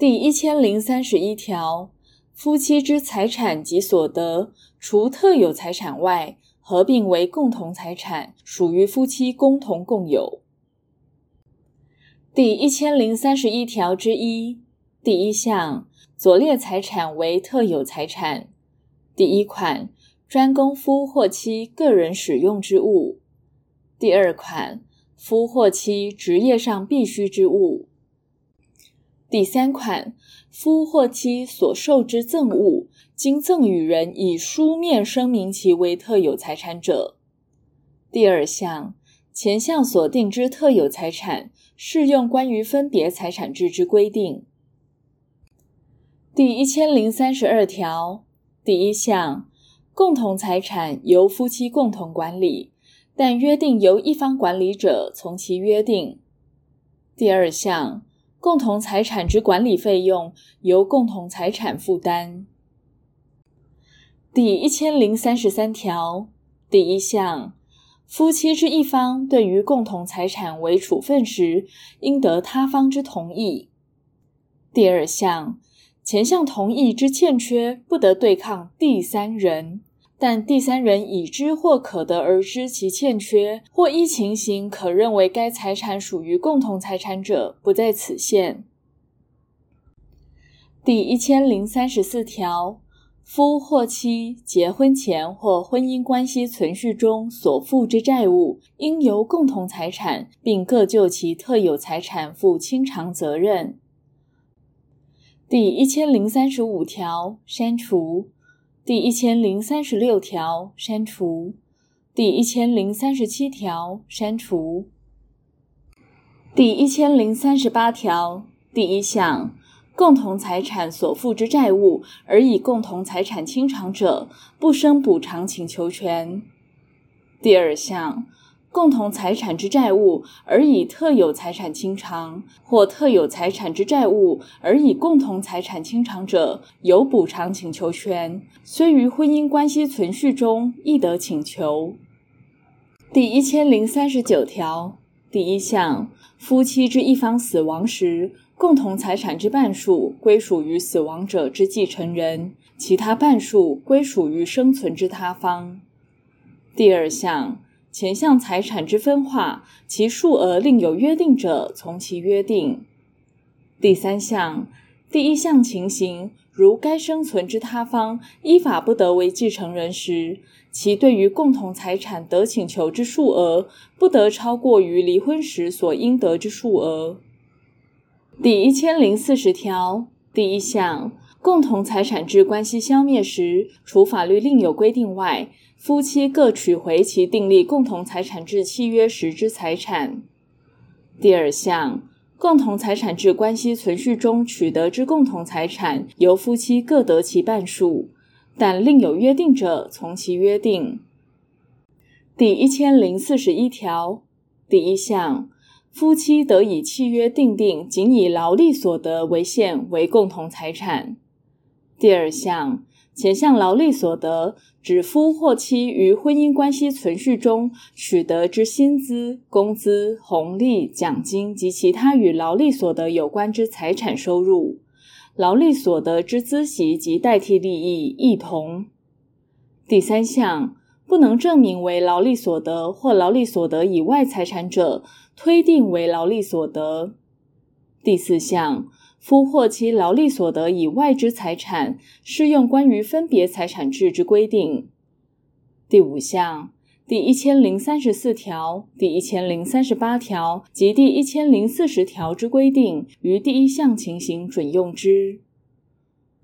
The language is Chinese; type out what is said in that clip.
第一千零三十一条，夫妻之财产及所得，除特有财产外，合并为共同财产，属于夫妻共同共有。第一千零三十一条之一第一项，左列财产为特有财产：第一款，专供夫或妻个人使用之物；第二款，夫或妻职业上必需之物。第三款，夫或妻所受之赠物，经赠与人以书面声明其为特有财产者。第二项，前项所定之特有财产，适用关于分别财产制之规定。第一千零三十二条第一项，共同财产由夫妻共同管理，但约定由一方管理者，从其约定。第二项。共同财产之管理费用由共同财产负担。第一千零三十三条第一项，夫妻之一方对于共同财产为处分时，应得他方之同意。第二项，前项同意之欠缺，不得对抗第三人。但第三人已知或可得而知其欠缺，或依情形可认为该财产属于共同财产者，不在此限。第一千零三十四条，夫或妻结婚前或婚姻关系存续中所负之债务，应由共同财产，并各就其特有财产负清偿责任。第一千零三十五条，删除。第一千零三十六条删除，第一千零三十七条删除，第一千零三十八条第一项，共同财产所负之债务而以共同财产清偿者，不生补偿请求权。第二项。共同财产之债务而以特有财产清偿，或特有财产之债务而以共同财产清偿者，有补偿请求权，虽于婚姻关系存续中亦得请求。第一千零三十九条第一项，夫妻之一方死亡时，共同财产之半数归属于死亡者之继承人，其他半数归属于生存之他方。第二项。前项财产之分化，其数额另有约定者，从其约定。第三项，第一项情形，如该生存之他方依法不得为继承人时，其对于共同财产得请求之数额，不得超过于离婚时所应得之数额。第一千零四十条第一项，共同财产制关系消灭时，除法律另有规定外，夫妻各取回其订立共同财产制契约时之财产。第二项，共同财产制关系存续中取得之共同财产，由夫妻各得其半数，但另有约定者，从其约定。第一千零四十一条第一项，夫妻得以契约订定，仅以劳力所得为限为共同财产。第二项。前项劳力所得，指夫或妻于婚姻关系存续中取得之薪资、工资、红利、奖金及其他与劳力所得有关之财产收入；劳力所得之孳息及代替利益一同。第三项，不能证明为劳力所得或劳力所得以外财产者，推定为劳力所得。第四项。夫或其劳力所得以外之财产，适用关于分别财产制之规定。第五项，第一千零三十四条、第一千零三十八条及第一千零四十条之规定，于第一项情形准用之。